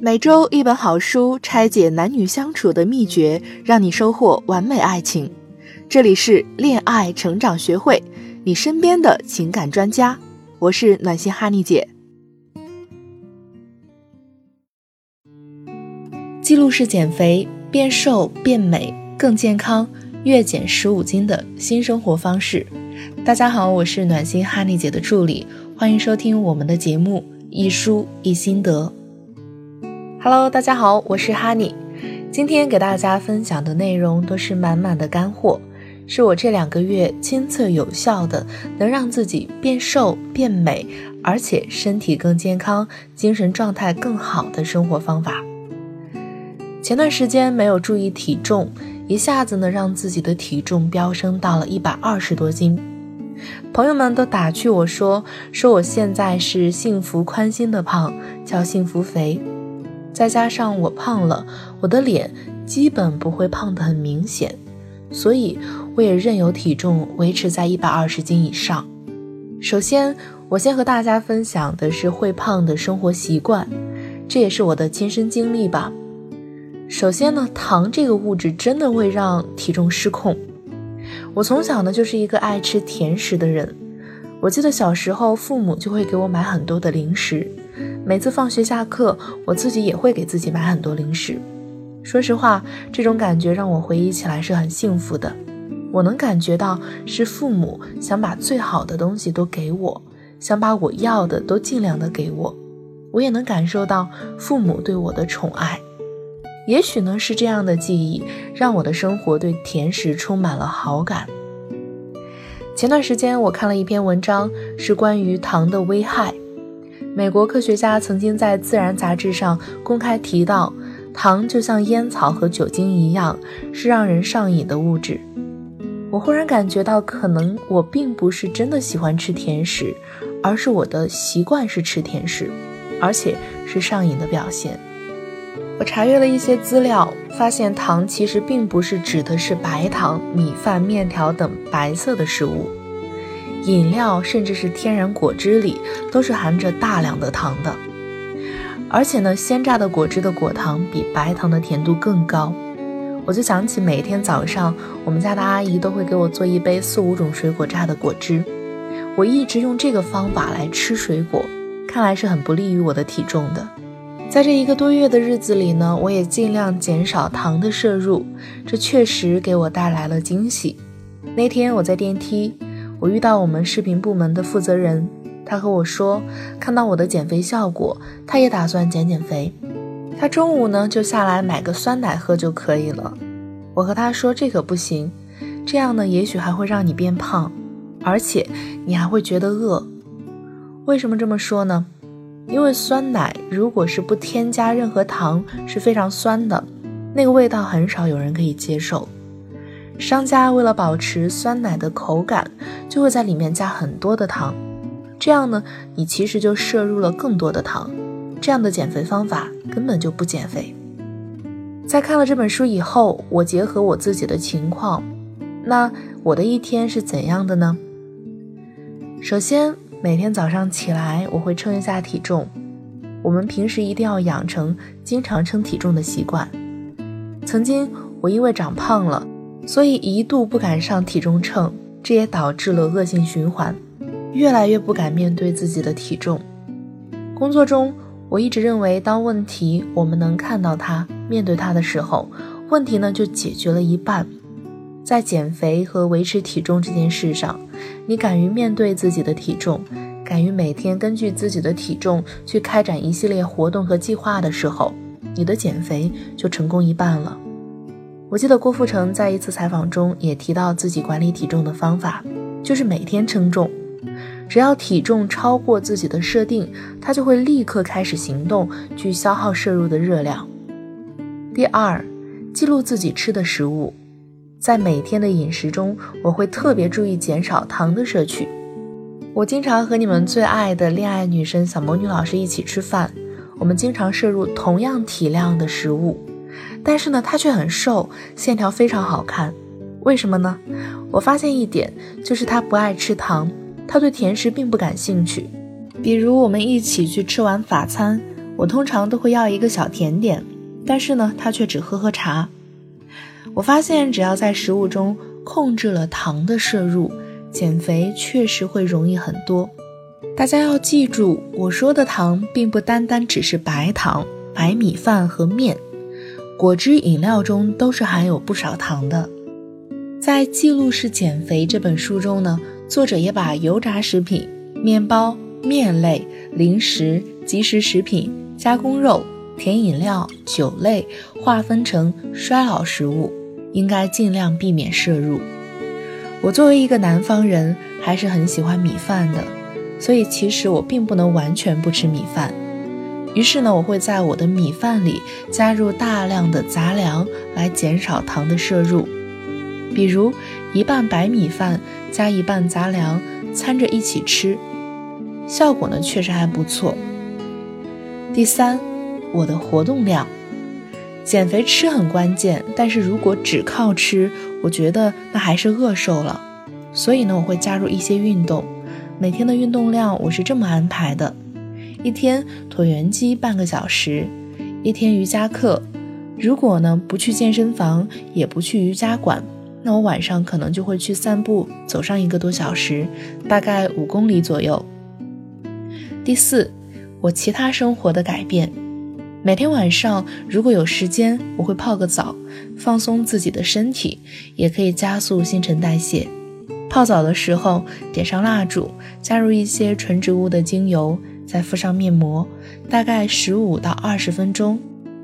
每周一本好书，拆解男女相处的秘诀，让你收获完美爱情。这里是恋爱成长学会，你身边的情感专家。我是暖心哈尼姐。记录式减肥，变瘦变美更健康，月减十五斤的新生活方式。大家好，我是暖心哈尼姐的助理，欢迎收听我们的节目一书一心得。Hello，大家好，我是哈尼。今天给大家分享的内容都是满满的干货，是我这两个月亲测有效的，能让自己变瘦变美，而且身体更健康，精神状态更好的生活方法。前段时间没有注意体重，一下子呢让自己的体重飙升到了一百二十多斤。朋友们都打趣我说，说我现在是幸福宽心的胖，叫幸福肥。再加上我胖了，我的脸基本不会胖得很明显，所以我也任由体重维持在一百二十斤以上。首先，我先和大家分享的是会胖的生活习惯，这也是我的亲身经历吧。首先呢，糖这个物质真的会让体重失控。我从小呢就是一个爱吃甜食的人，我记得小时候父母就会给我买很多的零食，每次放学下课，我自己也会给自己买很多零食。说实话，这种感觉让我回忆起来是很幸福的。我能感觉到是父母想把最好的东西都给我，想把我要的都尽量的给我，我也能感受到父母对我的宠爱。也许呢是这样的记忆，让我的生活对甜食充满了好感。前段时间我看了一篇文章，是关于糖的危害。美国科学家曾经在《自然》杂志上公开提到，糖就像烟草和酒精一样，是让人上瘾的物质。我忽然感觉到，可能我并不是真的喜欢吃甜食，而是我的习惯是吃甜食，而且是上瘾的表现。我查阅了一些资料，发现糖其实并不是指的是白糖、米饭、面条等白色的食物，饮料甚至是天然果汁里都是含着大量的糖的。而且呢，鲜榨的果汁的果糖比白糖的甜度更高。我就想起每天早上我们家的阿姨都会给我做一杯四五种水果榨的果汁，我一直用这个方法来吃水果，看来是很不利于我的体重的。在这一个多月的日子里呢，我也尽量减少糖的摄入，这确实给我带来了惊喜。那天我在电梯，我遇到我们视频部门的负责人，他和我说，看到我的减肥效果，他也打算减减肥。他中午呢就下来买个酸奶喝就可以了。我和他说这可不行，这样呢也许还会让你变胖，而且你还会觉得饿。为什么这么说呢？因为酸奶如果是不添加任何糖，是非常酸的，那个味道很少有人可以接受。商家为了保持酸奶的口感，就会在里面加很多的糖，这样呢，你其实就摄入了更多的糖，这样的减肥方法根本就不减肥。在看了这本书以后，我结合我自己的情况，那我的一天是怎样的呢？首先。每天早上起来，我会称一下体重。我们平时一定要养成经常称体重的习惯。曾经我因为长胖了，所以一度不敢上体重秤，这也导致了恶性循环，越来越不敢面对自己的体重。工作中，我一直认为，当问题我们能看到它、面对它的时候，问题呢就解决了一半。在减肥和维持体重这件事上，你敢于面对自己的体重，敢于每天根据自己的体重去开展一系列活动和计划的时候，你的减肥就成功一半了。我记得郭富城在一次采访中也提到自己管理体重的方法，就是每天称重，只要体重超过自己的设定，他就会立刻开始行动去消耗摄入的热量。第二，记录自己吃的食物。在每天的饮食中，我会特别注意减少糖的摄取。我经常和你们最爱的恋爱女神小魔女老师一起吃饭，我们经常摄入同样体量的食物，但是呢，他却很瘦，线条非常好看。为什么呢？我发现一点，就是他不爱吃糖，他对甜食并不感兴趣。比如我们一起去吃完法餐，我通常都会要一个小甜点，但是呢，他却只喝喝茶。我发现，只要在食物中控制了糖的摄入，减肥确实会容易很多。大家要记住，我说的糖并不单单只是白糖、白米饭和面，果汁、饮料中都是含有不少糖的。在《记录式减肥》这本书中呢，作者也把油炸食品、面包、面类、零食、即食食品、加工肉、甜饮料、酒类划分成衰老食物，应该尽量避免摄入。我作为一个南方人，还是很喜欢米饭的。所以其实我并不能完全不吃米饭，于是呢，我会在我的米饭里加入大量的杂粮来减少糖的摄入，比如一半白米饭加一半杂粮掺着一起吃，效果呢确实还不错。第三，我的活动量，减肥吃很关键，但是如果只靠吃，我觉得那还是饿瘦了，所以呢，我会加入一些运动。每天的运动量我是这么安排的：一天椭圆机半个小时，一天瑜伽课。如果呢不去健身房，也不去瑜伽馆，那我晚上可能就会去散步，走上一个多小时，大概五公里左右。第四，我其他生活的改变：每天晚上如果有时间，我会泡个澡，放松自己的身体，也可以加速新陈代谢。泡澡的时候，点上蜡烛，加入一些纯植物的精油，再敷上面膜，大概十五到二十分钟。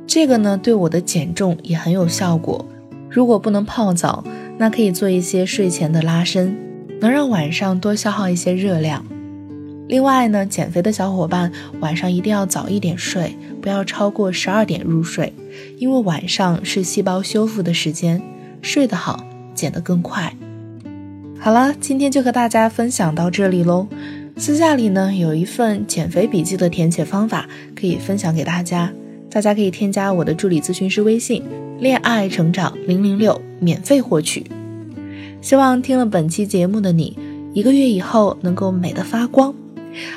这个呢，对我的减重也很有效果。如果不能泡澡，那可以做一些睡前的拉伸，能让晚上多消耗一些热量。另外呢，减肥的小伙伴晚上一定要早一点睡，不要超过十二点入睡，因为晚上是细胞修复的时间，睡得好，减得更快。好了，今天就和大家分享到这里喽。私下里呢有一份减肥笔记的填写方法可以分享给大家，大家可以添加我的助理咨询师微信“恋爱成长零零六”免费获取。希望听了本期节目的你，一个月以后能够美得发光。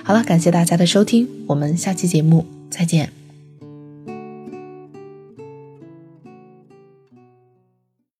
好了，感谢大家的收听，我们下期节目再见。